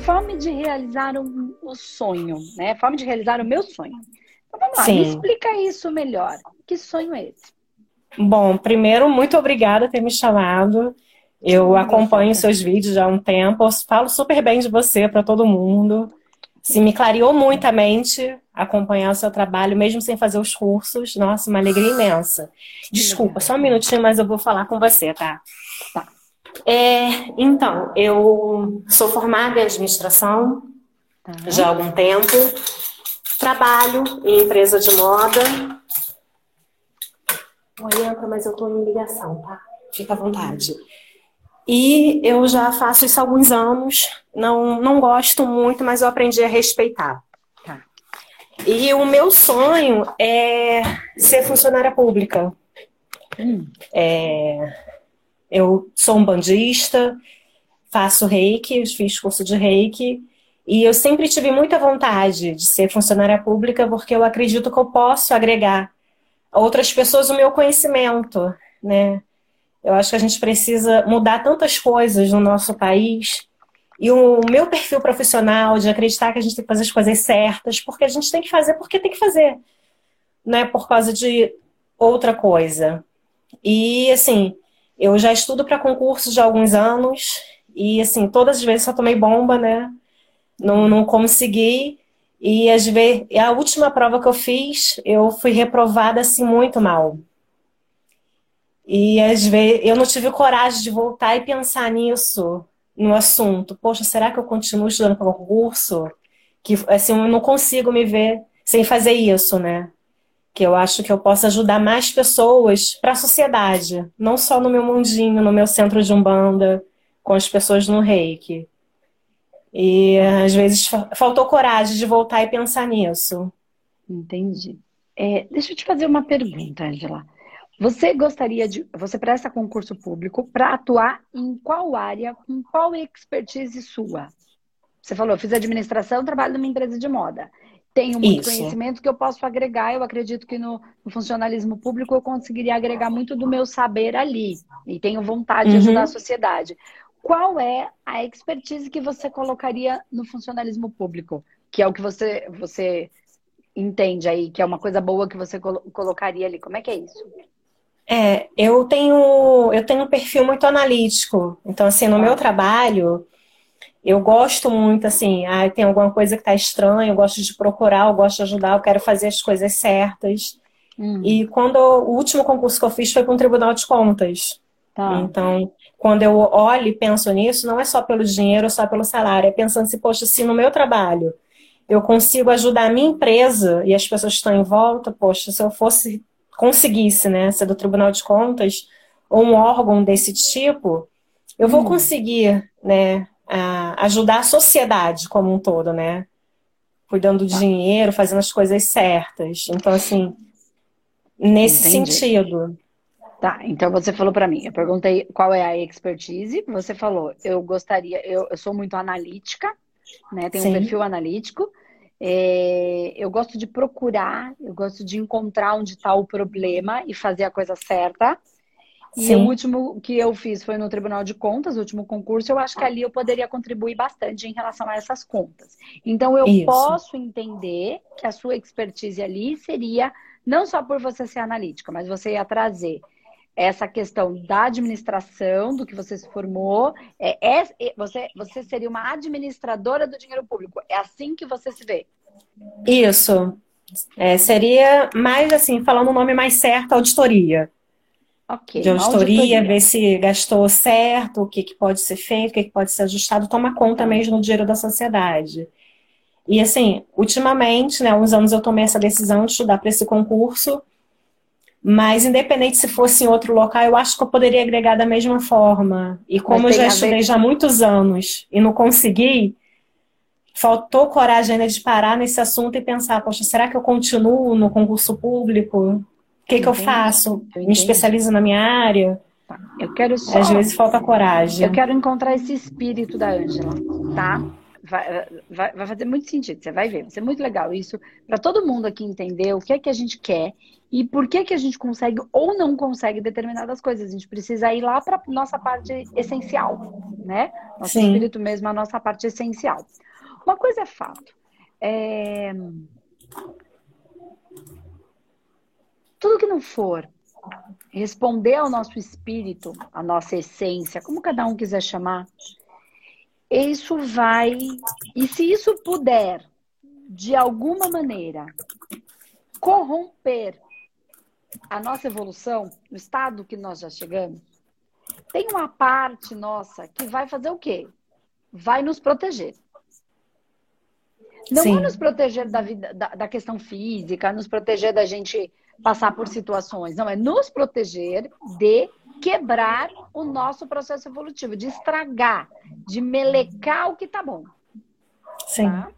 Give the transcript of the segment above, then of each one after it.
fome de realizar um, o sonho, né? Fome de realizar o meu sonho. Então vamos lá, Sim. me explica isso melhor. Que sonho é esse? Bom, primeiro, muito obrigada por ter me chamado. Eu acompanho seus vídeos já há um tempo, falo super bem de você para todo mundo. Se me clareou muito a mente acompanhar o seu trabalho, mesmo sem fazer os cursos. Nossa, uma alegria imensa. Desculpa, só um minutinho, mas eu vou falar com você, tá? Tá. É, então, eu sou formada em administração tá. já há algum tempo. Trabalho em empresa de moda. Oi, entra, mas eu tô em ligação, tá? Fica à vontade. E eu já faço isso há alguns anos. Não, não gosto muito, mas eu aprendi a respeitar. Tá. E o meu sonho é ser funcionária pública. Hum. É, eu sou um bandista, faço reiki, fiz curso de reiki. E eu sempre tive muita vontade de ser funcionária pública porque eu acredito que eu posso agregar a outras pessoas o meu conhecimento, né? Eu acho que a gente precisa mudar tantas coisas no nosso país. E o meu perfil profissional de acreditar que a gente tem que fazer as coisas certas, porque a gente tem que fazer porque tem que fazer. Não é por causa de outra coisa. E, assim, eu já estudo para concursos de alguns anos. E, assim, todas as vezes só tomei bomba, né? Não, não consegui. E, às vezes, a última prova que eu fiz, eu fui reprovada, assim, muito mal. E às vezes eu não tive coragem de voltar e pensar nisso, no assunto. Poxa, será que eu continuo estudando para concurso? Que assim, eu não consigo me ver sem fazer isso, né? Que eu acho que eu posso ajudar mais pessoas para a sociedade, não só no meu mundinho, no meu centro de umbanda, com as pessoas no Reiki. E às vezes faltou coragem de voltar e pensar nisso. Entendi. É, deixa eu te fazer uma pergunta, Angela. Você gostaria de. Você presta concurso público para atuar em qual área, com qual expertise sua? Você falou, fiz administração, trabalho numa empresa de moda. Tenho muito Isso. conhecimento que eu posso agregar. Eu acredito que no, no, funcionalismo público eu conseguiria agregar muito do meu saber ali. E tenho vontade uhum. de ajudar a sociedade. Qual é a expertise que você colocaria no funcionalismo público? Que é o que você, você entende aí, que é uma coisa boa que você colocaria ali. Como é que é isso? É, eu tenho eu tenho um perfil muito analítico. Então, assim, no meu trabalho, eu gosto muito, assim, ah, tem alguma coisa que está estranha, eu gosto de procurar, eu gosto de ajudar, eu quero fazer as coisas certas. Hum. E quando o último concurso que eu fiz foi com o Tribunal de Contas. Tá. Então, quando eu olho e penso nisso, não é só pelo dinheiro, só pelo salário, é pensando assim, poxa, se no meu trabalho eu consigo ajudar a minha empresa e as pessoas que estão em volta, poxa, se eu fosse conseguisse, né, ser do Tribunal de Contas ou um órgão desse tipo, eu vou hum. conseguir, né, ajudar a sociedade como um todo, né, cuidando do tá. dinheiro, fazendo as coisas certas. Então, assim, nesse Entendi. sentido. Tá, então você falou para mim, eu perguntei qual é a expertise, você falou, eu gostaria, eu, eu sou muito analítica, né, tenho Sim. um perfil analítico, é, eu gosto de procurar, eu gosto de encontrar onde está o problema e fazer a coisa certa. E Sim. o último que eu fiz foi no Tribunal de Contas, o último concurso. Eu acho que ali eu poderia contribuir bastante em relação a essas contas. Então, eu Isso. posso entender que a sua expertise ali seria não só por você ser analítica, mas você ia trazer essa questão da administração, do que você se formou. É, é, é, você, você seria uma administradora do dinheiro público. É assim que você se vê? Isso. É, seria mais assim, falando o nome mais certo, auditoria. Okay, de auditoria, auditoria, ver se gastou certo, o que, que pode ser feito, o que, que pode ser ajustado, toma conta mesmo do dinheiro da sociedade. E assim, ultimamente, né, uns anos eu tomei essa decisão de estudar para esse concurso mas, independente se fosse em outro local, eu acho que eu poderia agregar da mesma forma. E como eu já estudei já há muitos anos e não consegui, faltou coragem ainda de parar nesse assunto e pensar, poxa, será que eu continuo no concurso público? O que, que eu faço? Eu Me especializo na minha área? Tá. Eu quero só... Às vezes falta coragem. Eu quero encontrar esse espírito da Ângela, tá? Vai, vai, vai, fazer muito sentido, você vai ver. Vai ser muito legal isso para todo mundo aqui entender o que é que a gente quer e por que, que a gente consegue ou não consegue determinadas coisas. A gente precisa ir lá para nossa parte essencial, né? Nosso Sim. espírito mesmo a nossa parte essencial. Uma coisa é fato. É... Tudo que não for responder ao nosso espírito, à nossa essência, como cada um quiser chamar, isso vai. E se isso puder, de alguma maneira, corromper a nossa evolução, o estado que nós já chegamos, tem uma parte nossa que vai fazer o quê? Vai nos proteger. Não Sim. vai nos proteger da, vida, da, da questão física, nos proteger da gente passar por situações. Não, é nos proteger de quebrar o nosso processo evolutivo, de estragar, de melecar o que tá bom. Sim. Tá?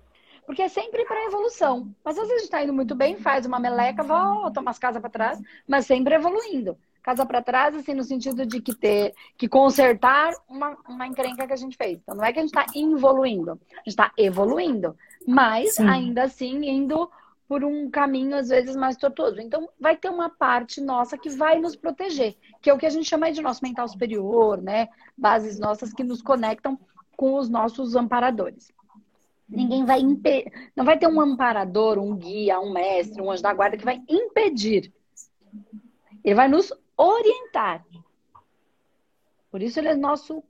Porque é sempre para evolução. Mas às vezes está indo muito bem, faz uma meleca, volta umas casas para trás, mas sempre evoluindo. Casa para trás, assim, no sentido de que ter, que consertar uma, uma encrenca que a gente fez. Então não é que a gente está evoluindo, a gente está evoluindo, mas Sim. ainda assim indo por um caminho às vezes mais tortuoso. Então, vai ter uma parte nossa que vai nos proteger, que é o que a gente chama de nosso mental superior, né? Bases nossas que nos conectam com os nossos amparadores. Ninguém vai impedir, não vai ter um amparador, um guia, um mestre, um anjo da guarda que vai impedir. Ele vai nos orientar. Por isso ele é nosso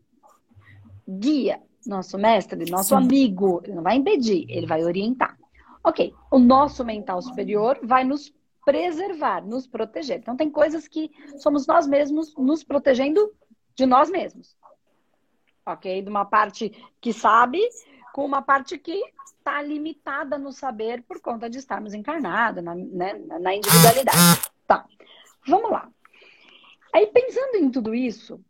guia, nosso mestre, nosso Sim. amigo. Ele não vai impedir, ele vai orientar. Ok, o nosso mental superior vai nos preservar, nos proteger. Então, tem coisas que somos nós mesmos nos protegendo de nós mesmos. Ok? De uma parte que sabe, com uma parte que está limitada no saber por conta de estarmos encarnados, na, né, na individualidade. Tá, vamos lá. Aí, pensando em tudo isso,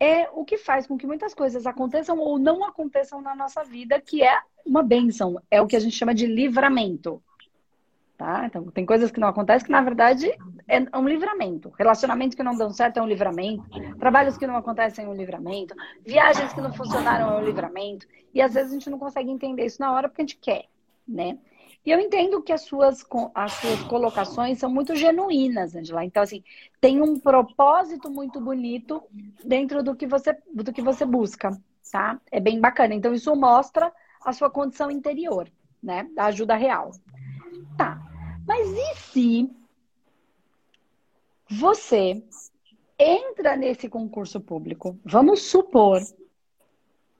é o que faz com que muitas coisas aconteçam ou não aconteçam na nossa vida, que é uma benção, é o que a gente chama de livramento. Tá? Então, tem coisas que não acontecem que, na verdade, é um livramento. Relacionamentos que não dão certo é um livramento. Trabalhos que não acontecem é um livramento. Viagens que não funcionaram é um livramento. E às vezes a gente não consegue entender isso na hora porque a gente quer, né? E eu entendo que as suas, as suas colocações são muito genuínas, Angela. Então, assim, tem um propósito muito bonito dentro do que você, do que você busca, tá? É bem bacana. Então, isso mostra a sua condição interior, né? Da ajuda real. Tá. Mas e se você entra nesse concurso público? Vamos supor,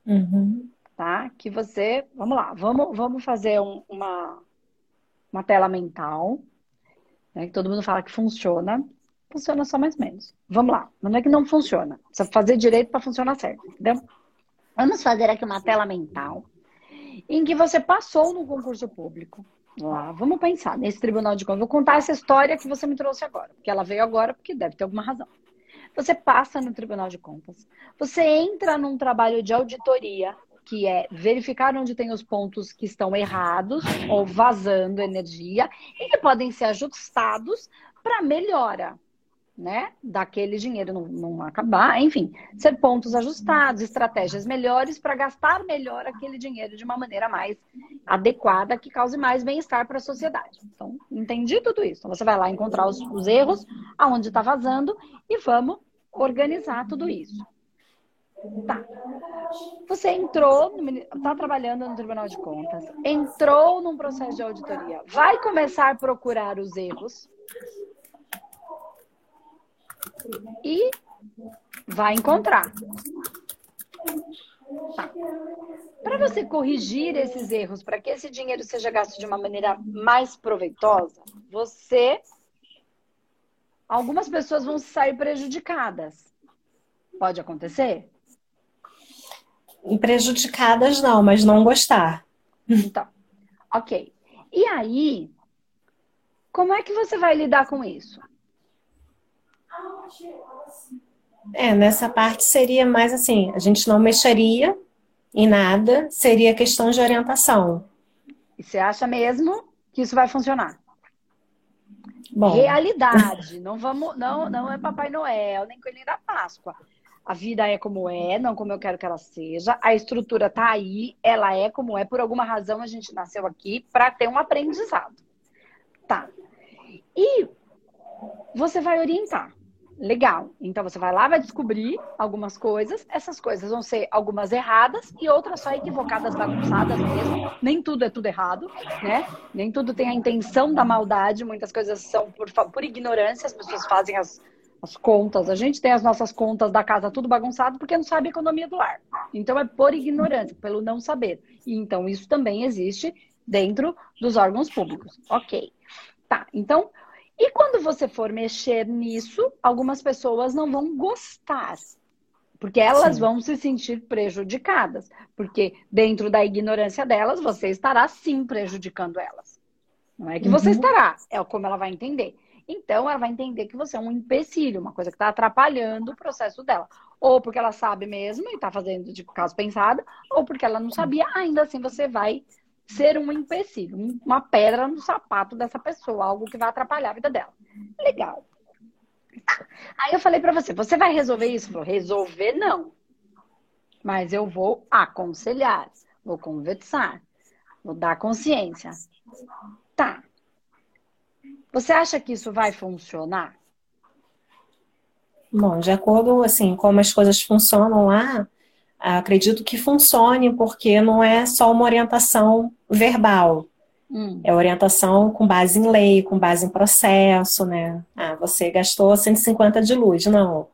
uhum. tá? Que você, vamos lá, vamos, vamos fazer um, uma, uma tela mental, né? Que todo mundo fala que funciona. Funciona só mais ou menos. Vamos lá. Não é que não funciona. Precisa fazer direito para funcionar certo, entendeu? Vamos fazer aqui uma tela mental em que você passou no concurso público. Lá, vamos pensar nesse Tribunal de Contas. Vou contar essa história que você me trouxe agora, porque ela veio agora porque deve ter alguma razão. Você passa no Tribunal de Contas, você entra num trabalho de auditoria, que é verificar onde tem os pontos que estão errados ou vazando energia e que podem ser ajustados para melhora né, daquele dinheiro não, não acabar, enfim, ser pontos ajustados, estratégias melhores para gastar melhor aquele dinheiro de uma maneira mais adequada que cause mais bem-estar para a sociedade. Então, entendi tudo isso. Então, você vai lá encontrar os, os erros, aonde está vazando e vamos organizar tudo isso. Tá. Você entrou, está trabalhando no Tribunal de Contas, entrou num processo de auditoria, vai começar a procurar os erros, e vai encontrar. Tá. Para você corrigir esses erros, para que esse dinheiro seja gasto de uma maneira mais proveitosa, você. Algumas pessoas vão sair prejudicadas. Pode acontecer? Prejudicadas não, mas não gostar. Então, ok. E aí, como é que você vai lidar com isso? É, nessa parte seria mais assim, a gente não mexeria em nada, seria questão de orientação. E você acha mesmo que isso vai funcionar? Bom. Realidade, não vamos, não, não é Papai Noel, nem Coelhinho da Páscoa. A vida é como é, não como eu quero que ela seja. A estrutura tá aí, ela é como é. Por alguma razão a gente nasceu aqui para ter um aprendizado. Tá. E você vai orientar Legal. Então você vai lá, vai descobrir algumas coisas. Essas coisas vão ser algumas erradas e outras só equivocadas, bagunçadas mesmo. Nem tudo é tudo errado, né? Nem tudo tem a intenção da maldade. Muitas coisas são por, por ignorância. As pessoas fazem as, as contas. A gente tem as nossas contas da casa tudo bagunçado porque não sabe a economia do lar. Então é por ignorância, pelo não saber. E então isso também existe dentro dos órgãos públicos. Ok. Tá. Então e quando você for mexer nisso, algumas pessoas não vão gostar. Porque elas Sim. vão se sentir prejudicadas. Porque dentro da ignorância delas, você estará sim prejudicando elas. Não é que uhum. você estará, é como ela vai entender. Então, ela vai entender que você é um empecilho, uma coisa que está atrapalhando o processo dela. Ou porque ela sabe mesmo e está fazendo de caso pensado, ou porque ela não sabia, ainda assim você vai ser um empecilho, uma pedra no sapato dessa pessoa, algo que vai atrapalhar a vida dela. Legal. Aí eu falei para você, você vai resolver isso? Falou, resolver não. Mas eu vou aconselhar, vou conversar, vou dar consciência. Tá. Você acha que isso vai funcionar? Bom, de acordo assim como as coisas funcionam lá, acredito que funcione, porque não é só uma orientação verbal. Hum. É orientação com base em lei, com base em processo, né? Ah, você gastou 150 de luz. Não.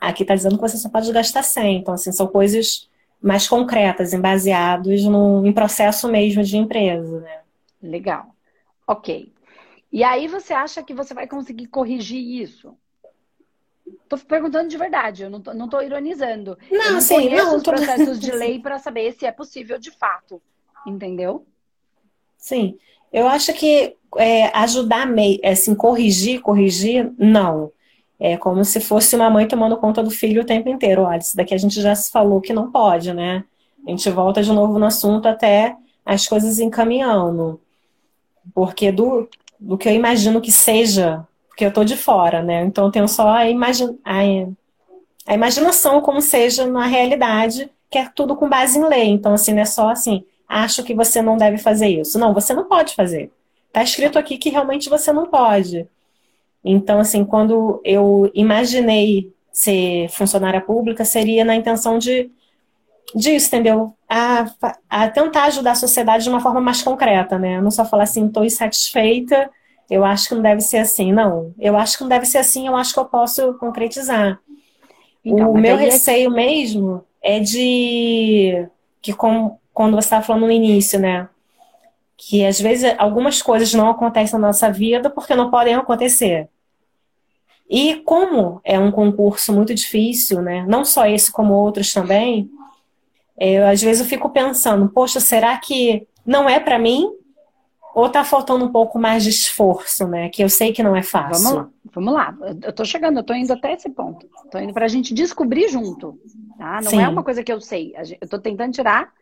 Aqui está dizendo que você só pode gastar 100. Então, assim, são coisas mais concretas, baseados no, em processo mesmo de empresa, né? Legal. Ok. E aí você acha que você vai conseguir corrigir isso? Tô perguntando de verdade, eu não tô, não tô ironizando. Não, eu não sim, não, os tô... processos de lei para saber se é possível de fato. Entendeu? Sim. Eu acho que é, ajudar, assim, corrigir, corrigir, não. É como se fosse uma mãe tomando conta do filho o tempo inteiro. Olha, isso daqui a gente já se falou que não pode, né? A gente volta de novo no assunto até as coisas encaminhando. Porque do, do que eu imagino que seja porque eu tô de fora, né? Então eu tenho só a, a, a imaginação como seja na realidade, que é tudo com base em lei. Então, assim, não é só assim, acho que você não deve fazer isso. Não, você não pode fazer. Tá escrito aqui que realmente você não pode. Então, assim, quando eu imaginei ser funcionária pública, seria na intenção de disso, entendeu? A, a tentar ajudar a sociedade de uma forma mais concreta, né? Não só falar assim, estou insatisfeita eu acho que não deve ser assim, não. Eu acho que não deve ser assim, eu acho que eu posso concretizar. Então, o meu receio é... mesmo é de que com, quando você estava falando no início, né? Que às vezes algumas coisas não acontecem na nossa vida porque não podem acontecer. E como é um concurso muito difícil, né? Não só esse como outros também, eu, às vezes eu fico pensando, poxa, será que não é para mim? Ou tá faltando um pouco mais de esforço, né? Que eu sei que não é fácil. Vamos lá, vamos lá. Eu tô chegando, eu tô indo até esse ponto. Tô indo pra gente descobrir junto. Tá? Não Sim. é uma coisa que eu sei. Eu tô tentando tirar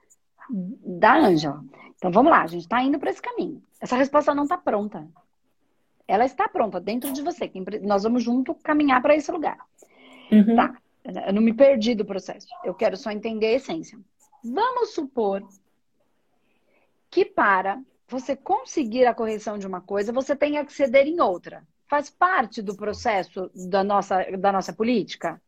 da Ângela. Então vamos lá, a gente tá indo para esse caminho. Essa resposta não tá pronta. Ela está pronta dentro de você. Nós vamos junto caminhar para esse lugar. Uhum. Tá. Eu não me perdi do processo. Eu quero só entender a essência. Vamos supor que para você conseguir a correção de uma coisa, você tem que ceder em outra. Faz parte do processo da nossa, da nossa política?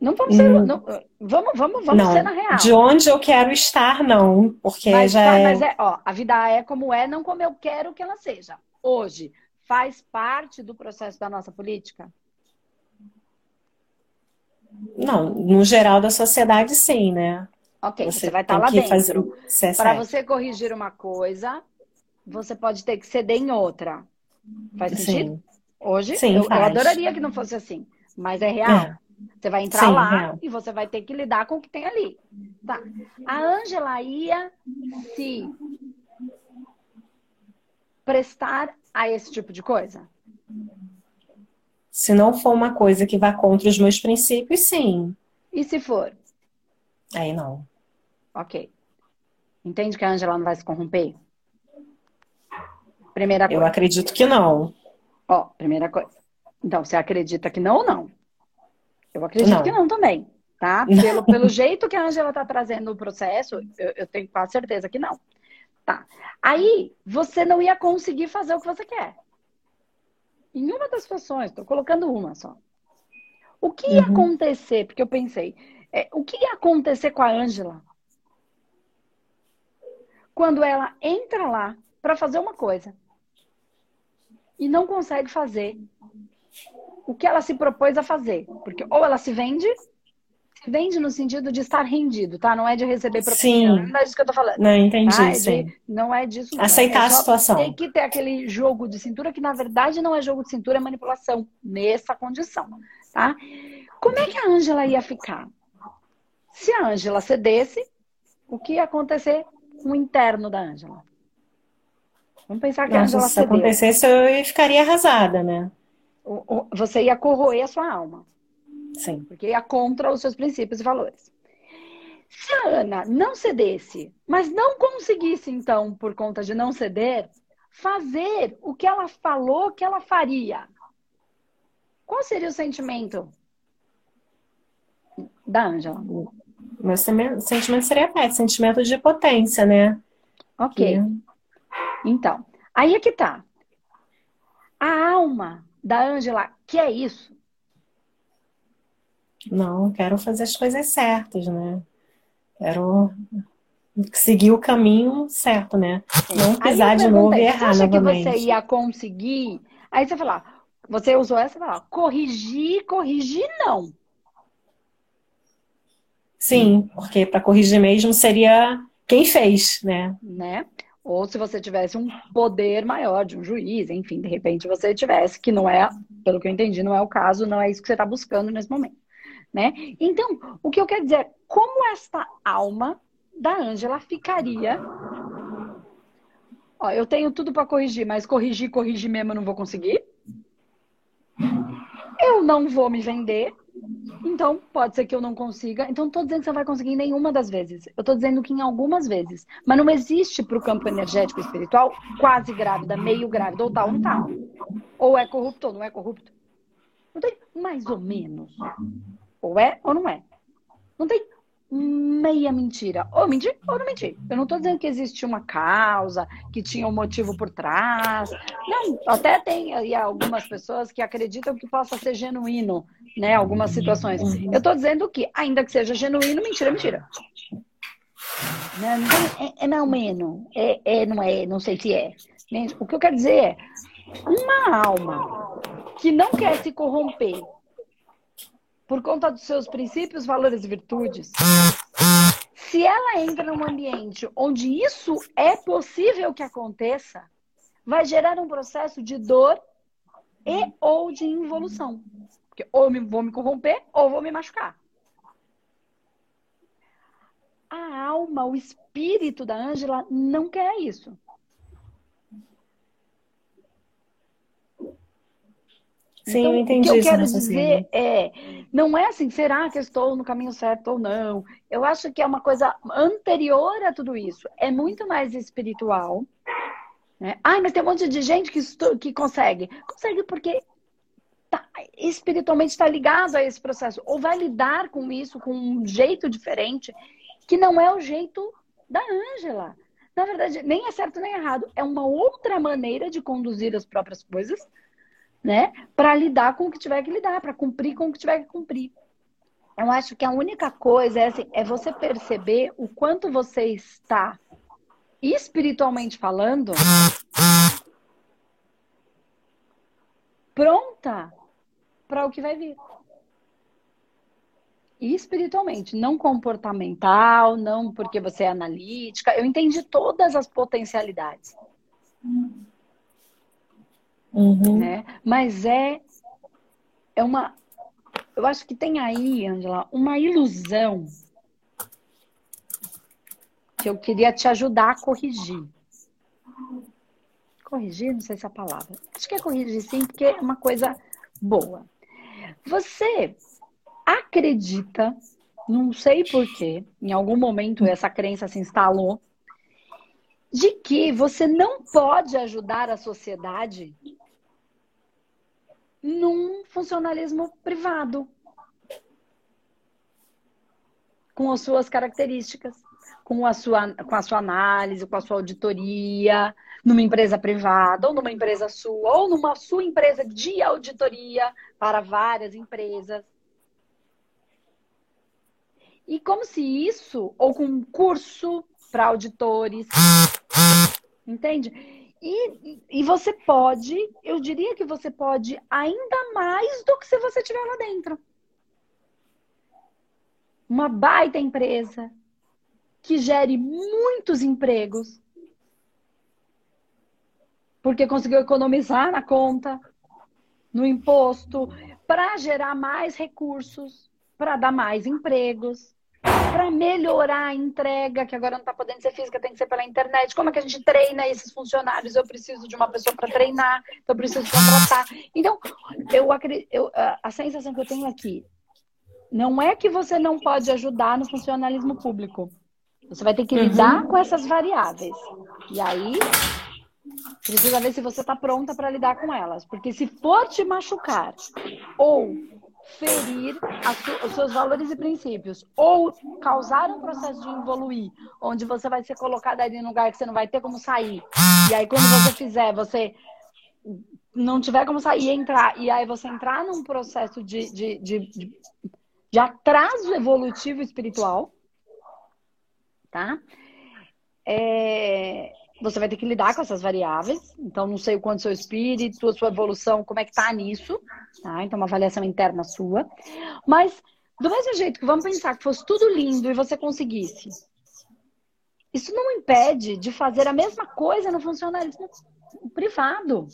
Não vamos ser, hum. não, vamos, vamos, vamos não. ser na real. De onde eu quero estar, não, porque mas, já é... Mas é, ó, a vida é como é, não como eu quero que ela seja. Hoje, faz parte do processo da nossa política? Não, no geral da sociedade, sim, né? Ok, você, você vai estar tá lá dentro. Para você corrigir uma coisa, você pode ter que ceder em outra. Faz sentido? Sim. Hoje, Sim, eu, eu, adoraria que não fosse assim, mas é real. É. Você vai entrar Sim, lá real. e você vai ter que lidar com o que tem ali. Tá. A Ângela ia se prestar a esse tipo de coisa? Se não for uma coisa que vá contra os meus princípios, sim. E se for? Aí não. Ok. Entende que a Angela não vai se corromper? Primeira coisa. Eu acredito que não. Ó, primeira coisa. Então, você acredita que não ou não? Eu acredito não. que não também, tá? Pelo, pelo jeito que a Angela tá trazendo o processo, eu, eu tenho quase certeza que não. Tá. Aí, você não ia conseguir fazer o que você quer. em uma das situações, estou colocando uma só. O que ia uhum. acontecer? Porque eu pensei, é, o que ia acontecer com a Ângela quando ela entra lá para fazer uma coisa e não consegue fazer o que ela se propôs a fazer? Porque ou ela se vende, se vende no sentido de estar rendido, tá? Não é de receber propina. Sim. Não é disso que eu tô falando. Não, entendi, tá? sim. De, não é disso. Aceitar é a situação. Tem que ter aquele jogo de cintura que, na verdade, não é jogo de cintura, é manipulação. Nessa condição, tá? Como é que a Ângela ia ficar? Se a Ângela cedesse, o que ia acontecer com o interno da Ângela? Vamos pensar que Nossa, a Ângela se cedesse. acontecesse, eu ficaria arrasada, né? Você ia corroer a sua alma. Sim. Porque ia contra os seus princípios e valores. Se a Ana não cedesse, mas não conseguisse, então, por conta de não ceder, fazer o que ela falou que ela faria, qual seria o sentimento da Ângela? Meu sentimento seria pé, sentimento de potência, né? Ok. Então, aí é que tá. A alma da Ângela quer isso? Não, quero fazer as coisas certas, né? Quero seguir o caminho certo, né? Não pisar de novo e errar você acha novamente. que você ia conseguir? Aí você falar, você usou essa palavra, corrigir, corrigir não. Sim, porque para corrigir mesmo seria quem fez, né? Né? Ou se você tivesse um poder maior de um juiz, enfim, de repente você tivesse, que não é, pelo que eu entendi, não é o caso, não é isso que você está buscando nesse momento, né? Então, o que eu quero dizer é como esta alma da Ângela ficaria. Ó, eu tenho tudo para corrigir, mas corrigir, corrigir mesmo eu não vou conseguir. Eu não vou me vender, então, pode ser que eu não consiga. Então, não estou dizendo que você vai conseguir nenhuma das vezes. Eu estou dizendo que em algumas vezes. Mas não existe para o campo energético espiritual quase grávida, meio grávida, ou tal, ou não tá. Ou é corrupto ou não é corrupto. Não tem mais ou menos. Ou é ou não é. Não tem meia mentira. Ou mentir ou não mentir. Eu não estou dizendo que existe uma causa, que tinha um motivo por trás. Não, até tem aí algumas pessoas que acreditam que possa ser genuíno, né? Algumas situações. Eu estou dizendo que, ainda que seja genuíno, mentira é mentira. Não, não é, é não menos. É, é, não é, não sei se é. O que eu quero dizer é, uma alma que não quer se corromper por conta dos seus princípios, valores e virtudes, se ela entra num ambiente onde isso é possível que aconteça, vai gerar um processo de dor e ou de involução. Porque ou vou me corromper ou vou me machucar. A alma, o espírito da Ângela não quer isso. Sim, então, eu entendi o que eu quero dizer é, não é assim, será que eu estou no caminho certo ou não? Eu acho que é uma coisa anterior a tudo isso. É muito mais espiritual. Né? Ai, mas tem um monte de gente que, que consegue. Consegue porque tá, espiritualmente está ligado a esse processo. Ou vai lidar com isso com um jeito diferente, que não é o jeito da Ângela. Na verdade, nem é certo nem errado. É uma outra maneira de conduzir as próprias coisas né? Para lidar com o que tiver que lidar, para cumprir com o que tiver que cumprir. Eu acho que a única coisa é, assim, é você perceber o quanto você está espiritualmente falando pronta para o que vai vir. Espiritualmente, não comportamental, não porque você é analítica. Eu entendi todas as potencialidades. Uhum. Né? Mas é, é uma. Eu acho que tem aí, Angela, uma ilusão que eu queria te ajudar a corrigir. Corrigir, não sei se é a palavra. Acho que é corrigir sim, porque é uma coisa boa. Você acredita, não sei porquê, em algum momento essa crença se instalou, de que você não pode ajudar a sociedade num funcionalismo privado, com as suas características, com a sua, com a sua análise, com a sua auditoria, numa empresa privada, ou numa empresa sua, ou numa sua empresa de auditoria para várias empresas. E como se isso, ou com um curso para auditores, entende? E, e você pode, eu diria que você pode ainda mais do que se você estiver lá dentro. Uma baita empresa que gere muitos empregos, porque conseguiu economizar na conta, no imposto, para gerar mais recursos, para dar mais empregos para melhorar a entrega, que agora não está podendo ser física, tem que ser pela internet. Como é que a gente treina esses funcionários? Eu preciso de uma pessoa para treinar, eu preciso contratar. Então, eu, acredito, eu, a sensação que eu tenho aqui não é que você não pode ajudar no funcionalismo público. Você vai ter que lidar uhum. com essas variáveis. E aí, precisa ver se você está pronta para lidar com elas. Porque se for te machucar ou ferir os seus valores e princípios ou causar um processo de evoluir, onde você vai ser colocado ali num lugar que você não vai ter como sair. E aí quando você fizer, você não tiver como sair e entrar, e aí você entrar num processo de, de, de, de, de atraso evolutivo espiritual, tá? É, você vai ter que lidar com essas variáveis. Então, não sei o quanto seu espírito, a sua evolução, como é que tá nisso. Tá? Então, uma avaliação interna sua. Mas, do mesmo jeito que vamos pensar que fosse tudo lindo e você conseguisse. Isso não impede de fazer a mesma coisa no funcionalismo privado.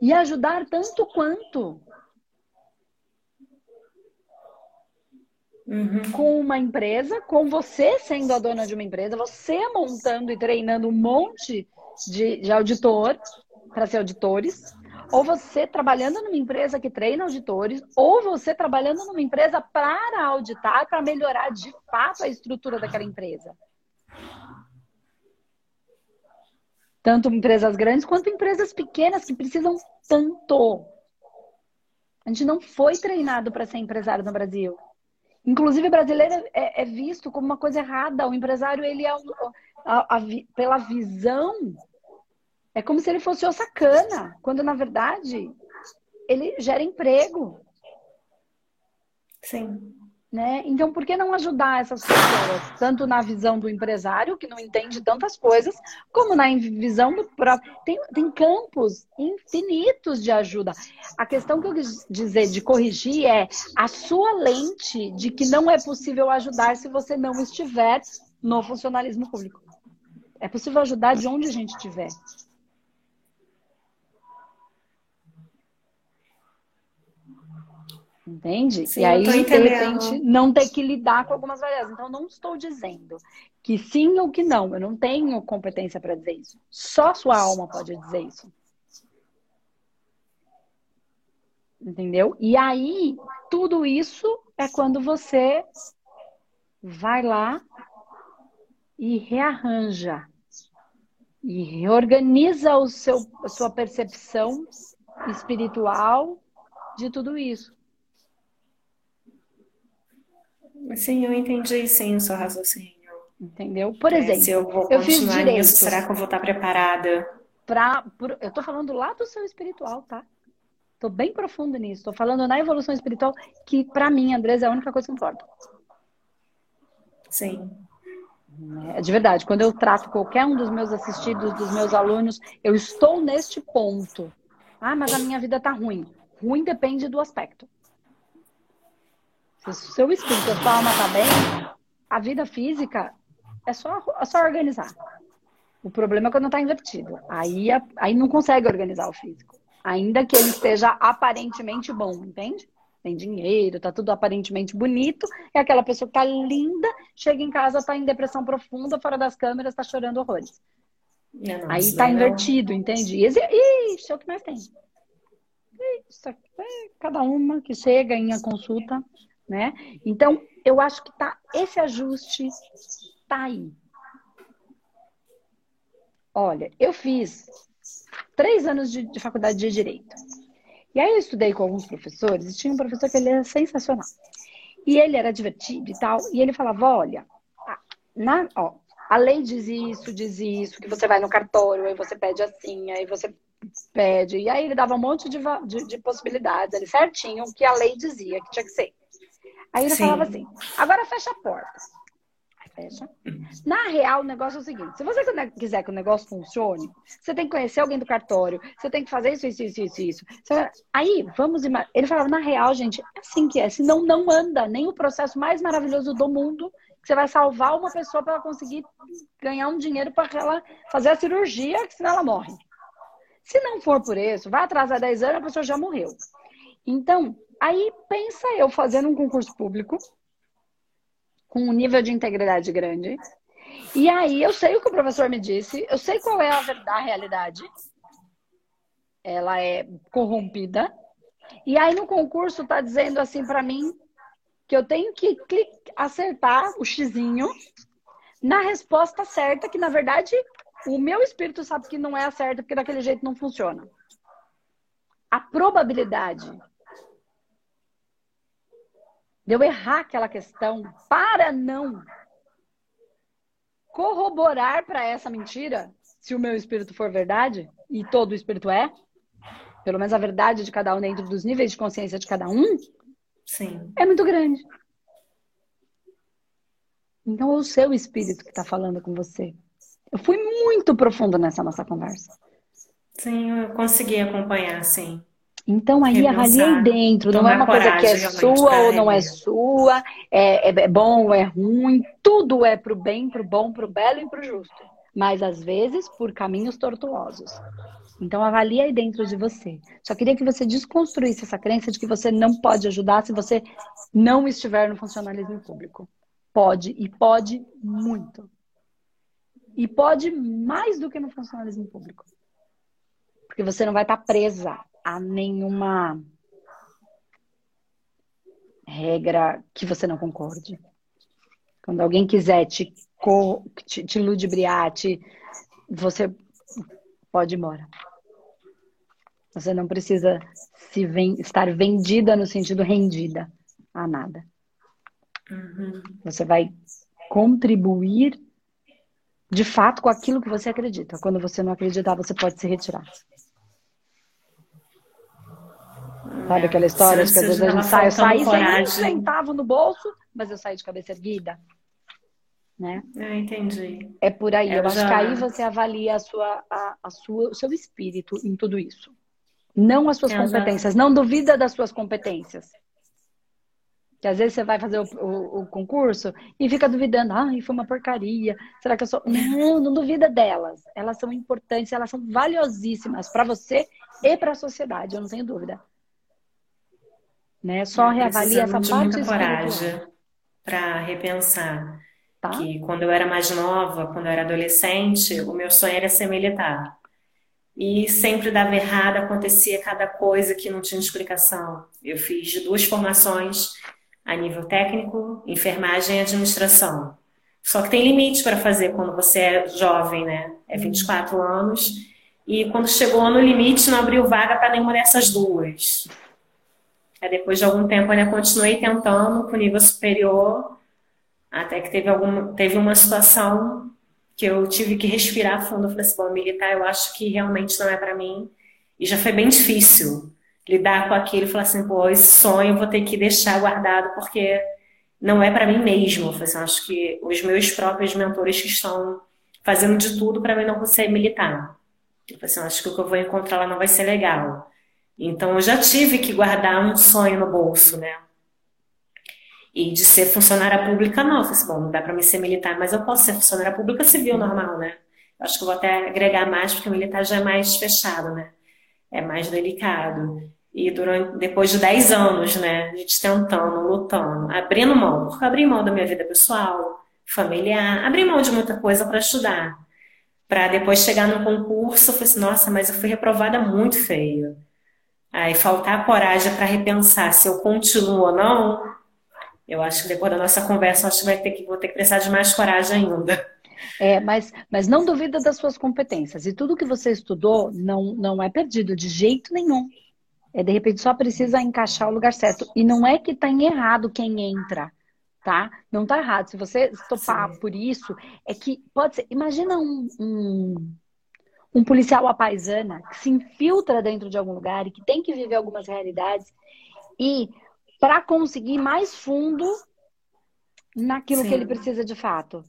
E ajudar tanto quanto. Uhum. com uma empresa, com você sendo a dona de uma empresa, você montando e treinando um monte de, de auditor para ser auditores, ou você trabalhando numa empresa que treina auditores, ou você trabalhando numa empresa para auditar, para melhorar de fato a estrutura daquela empresa. Tanto empresas grandes quanto empresas pequenas que precisam tanto. A gente não foi treinado para ser empresário no Brasil. Inclusive, brasileiro é, é, visto como uma coisa errada. O empresário, ele é, a, a, pela visão, é como se ele fosse o sacana, quando na verdade ele gera emprego. Sim. Né? Então, por que não ajudar essas pessoas? Tanto na visão do empresário, que não entende tantas coisas, como na visão do próprio. Tem, tem campos infinitos de ajuda. A questão que eu quis dizer de corrigir é a sua lente de que não é possível ajudar se você não estiver no funcionalismo público. É possível ajudar de onde a gente estiver. Entende? Sim, e aí, de repente, não ter que lidar com algumas variáveis. Então, não estou dizendo que sim ou que não. Eu não tenho competência para dizer isso. Só sua alma pode dizer isso. Entendeu? E aí, tudo isso é quando você vai lá e rearranja e reorganiza o seu, a sua percepção espiritual de tudo isso. Sim, eu entendi sim o seu raciocínio. Entendeu? Por exemplo, é, se eu vou eu fiz direito. Nisso, será que eu vou estar preparada? Pra, por, eu tô falando lá do seu espiritual, tá? Tô bem profundo nisso. Tô falando na evolução espiritual, que para mim, Andresa, é a única coisa que importa. Sim. É de verdade. Quando eu trato qualquer um dos meus assistidos, dos meus alunos, eu estou neste ponto. Ah, mas a minha vida tá ruim. Ruim depende do aspecto. Se o seu espírito, a sua alma tá bem, a vida física é só, é só organizar. O problema é quando está invertido. Aí, aí não consegue organizar o físico. Ainda que ele esteja aparentemente bom, entende? Tem dinheiro, tá tudo aparentemente bonito. É aquela pessoa que tá linda, chega em casa, tá em depressão profunda, fora das câmeras, tá chorando horrores. Não, aí tá não. invertido, entende? E isso é o que mais tem. Isso, é cada uma que chega em a consulta né? Então, eu acho que tá, esse ajuste tá aí. Olha, eu fiz três anos de, de faculdade de Direito. E aí eu estudei com alguns professores, e tinha um professor que ele era sensacional. E ele era divertido e tal, e ele falava, olha, na, ó, a lei diz isso, diz isso, que você vai no cartório, aí você pede assim, aí você pede. E aí ele dava um monte de, de, de possibilidades ali, certinho, o que a lei dizia que tinha que ser. Aí ele Sim. falava assim, agora fecha a porta. Fecha. Na real, o negócio é o seguinte: se você quiser que o negócio funcione, você tem que conhecer alguém do cartório, você tem que fazer isso, isso, isso, isso, isso. Aí, vamos. Ele falava, na real, gente, é assim que é. Senão não anda nem o processo mais maravilhoso do mundo você vai salvar uma pessoa para ela conseguir ganhar um dinheiro para ela fazer a cirurgia, que senão ela morre. Se não for por isso, vai atrasar 10 anos, a pessoa já morreu. Então, aí pensa eu fazendo um concurso público com um nível de integridade grande. E aí eu sei o que o professor me disse, eu sei qual é a, a realidade. Ela é corrompida. E aí no concurso tá dizendo assim para mim que eu tenho que acertar o xizinho na resposta certa, que na verdade o meu espírito sabe que não é a certa, porque daquele jeito não funciona. A probabilidade de eu errar aquela questão para não corroborar para essa mentira, se o meu espírito for verdade, e todo o espírito é, pelo menos a verdade de cada um dentro dos níveis de consciência de cada um, Sim. É muito grande. Então é o seu espírito que está falando com você. Eu fui muito profundo nessa nossa conversa. Sim, eu consegui acompanhar, sim. Então aí avalie aí dentro, não é uma coisa que é sua ou não é sua, é, é, é bom ou é ruim, tudo é pro bem, pro bom, pro belo e pro justo. Mas às vezes por caminhos tortuosos. Então avalie aí dentro de você. Só queria que você desconstruísse essa crença de que você não pode ajudar se você não estiver no funcionalismo público. Pode, e pode muito. E pode mais do que no funcionalismo público. Porque você não vai estar presa a nenhuma regra que você não concorde. Quando alguém quiser te, te, te ludibriar, te, você pode ir embora. Você não precisa se ven estar vendida no sentido rendida a nada. Uhum. Você vai contribuir de fato com aquilo que você acredita. Quando você não acreditar, você pode se retirar. Sabe aquela história de que às vezes a gente sai, eu saí sem um centavo no bolso, mas eu saí de cabeça erguida. Né? Eu entendi. É por aí. Eu, eu acho que aí você avalia a sua, a, a sua, o seu espírito em tudo isso. Não as suas Exato. competências. Não duvida das suas competências. Que às vezes você vai fazer o, o, o, concurso e fica duvidando, ai, foi uma porcaria. Será que eu sou. Não, não duvida delas. Elas são importantes, elas são valiosíssimas para você e para a sociedade, eu não tenho dúvida. Né? Só reavalia essa de parte. muita coragem para repensar. Tá? Que quando eu era mais nova, quando eu era adolescente, o meu sonho era ser militar e sempre dava errado, acontecia cada coisa que não tinha explicação. Eu fiz duas formações a nível técnico, enfermagem e administração. Só que tem limite para fazer quando você é jovem, né? É 24 uhum. anos. E quando chegou no limite, não abriu vaga para nenhuma dessas duas. Aí depois de algum tempo, ainda continuei tentando com nível superior, até que teve, algum, teve uma situação que eu tive que respirar fundo. Eu falei assim, bom, militar eu acho que realmente não é para mim. E já foi bem difícil lidar com aquilo e falar assim, pô, esse sonho eu vou ter que deixar guardado porque não é para mim mesmo. Eu falei assim, acho que os meus próprios mentores que estão fazendo de tudo para mim não conseguir militar. Eu falei assim, acho que o que eu vou encontrar lá não vai ser legal. Então eu já tive que guardar um sonho no bolso, né? E de ser funcionária pública, não. Eu falei assim, bom, não dá para mim ser militar, mas eu posso ser funcionária pública civil normal, né? Eu acho que eu vou até agregar mais, porque o militar já é mais fechado, né? É mais delicado. E durante, depois de 10 anos, né? A gente tentando, lutando, abrindo mão, porque eu abri mão da minha vida pessoal, familiar, abri mão de muita coisa para estudar. Para depois chegar no concurso, eu falei assim, nossa, mas eu fui reprovada muito feio. Aí faltar coragem para repensar se eu continuo ou não, eu acho que depois da nossa conversa, acho que vai ter que vou ter que precisar de mais coragem ainda. É, mas, mas não duvida das suas competências. E tudo que você estudou não, não é perdido de jeito nenhum. É, de repente só precisa encaixar o lugar certo. E não é que está em errado quem entra. tá? Não tá errado. Se você topar Sim. por isso, é que pode ser. Imagina um, um, um policial à paisana que se infiltra dentro de algum lugar e que tem que viver algumas realidades e para conseguir mais fundo naquilo Sim. que ele precisa de fato.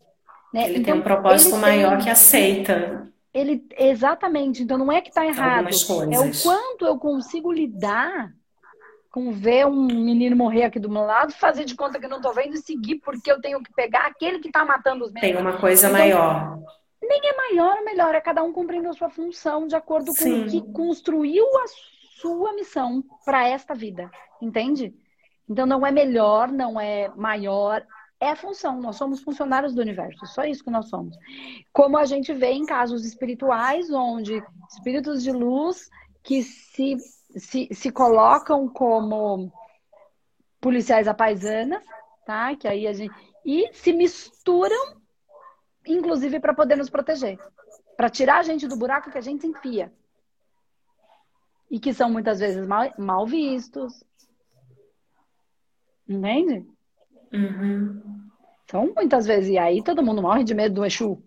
Né? Ele então, tem um propósito maior tem... que aceita. Ele, exatamente. Então não é que está errado. É o quanto eu consigo lidar com ver um menino morrer aqui do meu lado, fazer de conta que não estou vendo e seguir porque eu tenho que pegar aquele que está matando os meus. Tem uma coisa então, maior. Nem é maior ou melhor, é cada um cumprindo a sua função de acordo com Sim. o que construiu a sua missão para esta vida, entende? Então não é melhor, não é maior, é a função. Nós somos funcionários do universo, só isso que nós somos. Como a gente vê em casos espirituais, onde espíritos de luz que se, se, se colocam como policiais apaisanas, tá? Que aí a gente e se misturam, inclusive para poder nos proteger, para tirar a gente do buraco que a gente enfia e que são muitas vezes mal, mal vistos, entende? Uhum. Então, muitas vezes, e aí todo mundo morre de medo do Exu.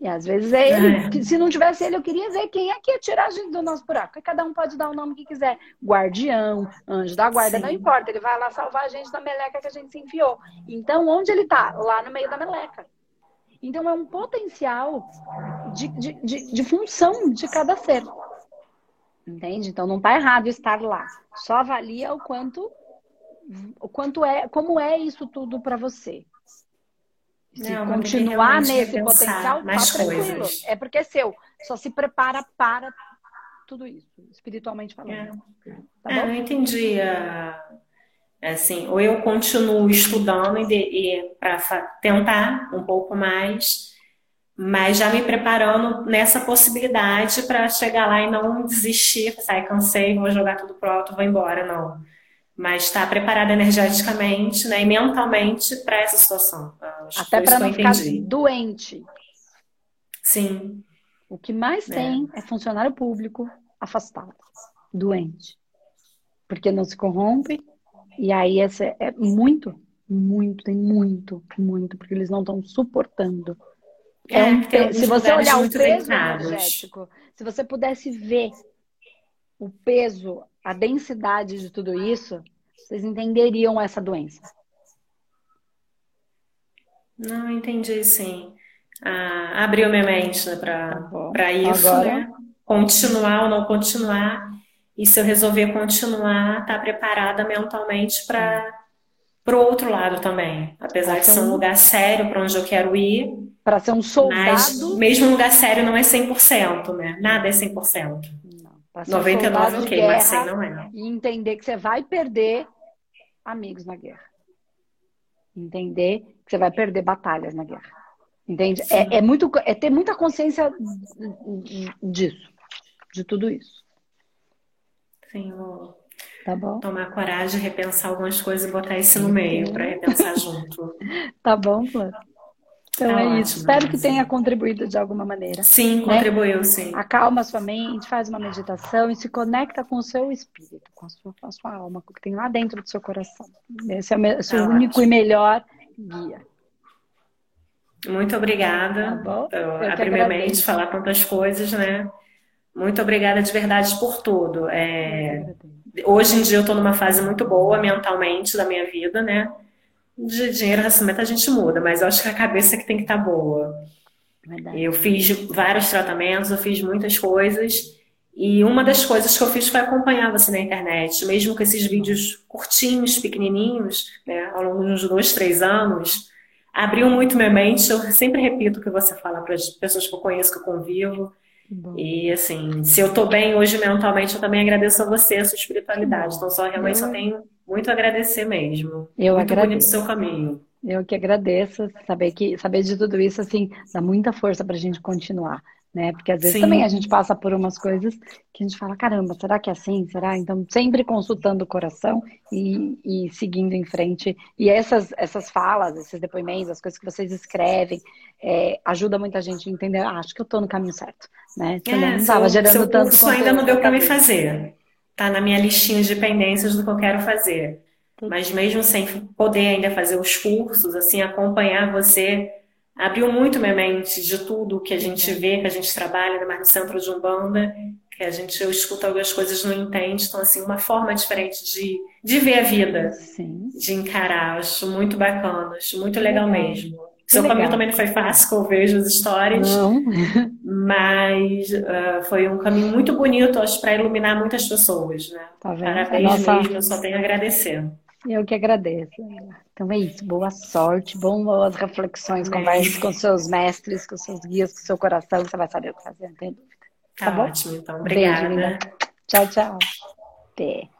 E às vezes é ele. É. Se não tivesse ele, eu queria ver quem é que ia tirar a gente do nosso buraco. E cada um pode dar o nome que quiser. Guardião, anjo da guarda, Sim. não importa. Ele vai lá salvar a gente da meleca que a gente se enfiou. Então, onde ele tá? Lá no meio da meleca. Então, é um potencial de, de, de, de função de cada ser. Entende? Então, não está errado estar lá. Só avalia o quanto o quanto é, como é isso tudo para você. Se não, continuar nesse potencial, tá mais tranquilo. Coisas. É porque é seu. Só se prepara para tudo isso, espiritualmente falando. É. Tá é, eu entendi. É, assim, ou eu continuo estudando para tentar um pouco mais, mas já me preparando nessa possibilidade para chegar lá e não desistir, sai, cansei, vou jogar tudo pro alto, vou embora, não mas está preparada energeticamente né, e mentalmente para essa situação. Até para não ficar doente. Sim. O que mais é. tem é funcionário público afastado, doente. Porque não se corrompe, e aí essa é muito, muito, tem muito, muito, porque eles não estão suportando. É, é um, se você olhar o peso energético, se você pudesse ver o peso, a densidade de tudo isso, vocês entenderiam essa doença. Não, entendi sim. Ah, abriu minha mente né, para tá isso, Agora... né? Continuar ou não continuar. E se eu resolver continuar, tá preparada mentalmente para o outro lado também. Apesar de ser um lugar sério para onde eu quero ir. Para ser um soldado. Mas mesmo um lugar sério não é 100%, né? Nada é 100%. 99 ok, guerra, mas 100 não é. E entender que você vai perder amigos na guerra. Entender que você vai perder batalhas na guerra. Entende? É, é, muito, é ter muita consciência disso, de tudo isso. Sim, vou tá bom. tomar coragem, repensar algumas coisas e botar isso no meio para repensar junto. Tá bom, Flávio. Então tá é ótimo, isso. Espero que tenha contribuído de alguma maneira. Sim, né? contribuiu, sim. Acalma a sua mente, faz uma meditação e se conecta com o seu espírito, com a sua, com a sua alma, com o que tem lá dentro do seu coração. Esse é o seu tá único ótimo. e melhor guia. Muito obrigada. Tá abrir minha mente, falar tantas coisas, né? Muito obrigada de verdade por tudo. É... Hoje em dia eu estou numa fase muito boa mentalmente da minha vida, né? de dinheiro, relacionamento a gente muda, mas eu acho que a cabeça é que tem que estar tá boa. Verdade. Eu fiz vários tratamentos, eu fiz muitas coisas. E uma das coisas que eu fiz foi acompanhar você na internet, mesmo com esses vídeos curtinhos, pequenininhos, né, ao longo de uns dois, três anos, abriu muito minha mente. Eu sempre repito o que você fala para as pessoas que eu conheço, que eu convivo. E assim, se eu tô bem hoje mentalmente, eu também agradeço a você, a sua espiritualidade. Então, só realmente só tenho muito a agradecer mesmo. Eu muito agradeço. bonito o seu caminho. Eu que agradeço, saber que saber de tudo isso assim dá muita força para a gente continuar, né? Porque às vezes Sim. também a gente passa por umas coisas que a gente fala, caramba, será que é assim? Será? Então sempre consultando o coração e, e seguindo em frente. E essas essas falas, esses depoimentos, as coisas que vocês escrevem, é, ajuda muita gente a entender. Ah, acho que eu estou no caminho certo, né? é, não estava gerando seu tanto. Curso ainda não deu para me fazer. Tá na minha listinha de pendências do que eu quero fazer. mas mesmo sem poder ainda fazer os cursos, assim, acompanhar você abriu muito minha mente de tudo que a gente vê, que a gente trabalha, no centro de Umbanda, que a gente eu escuta algumas coisas não entende, então assim, uma forma diferente de, de ver a vida, Sim. de encarar, acho muito bacana, acho muito legal, mesmo. Seu legal. caminho também não foi fácil, que eu vejo as histórias, não. mas uh, foi um caminho muito bonito, acho, para iluminar muitas pessoas, né? Tá? Parabéns Nossa... mesmo, eu só tenho a agradecer. Eu que agradeço. Então é isso. Boa sorte, boas reflexões, converse com seus mestres, com seus guias, com seu coração, você vai saber o que fazer, não tem dúvida. Tá, tá ótimo, então. Obrigada. Beijo, tchau, tchau. Até.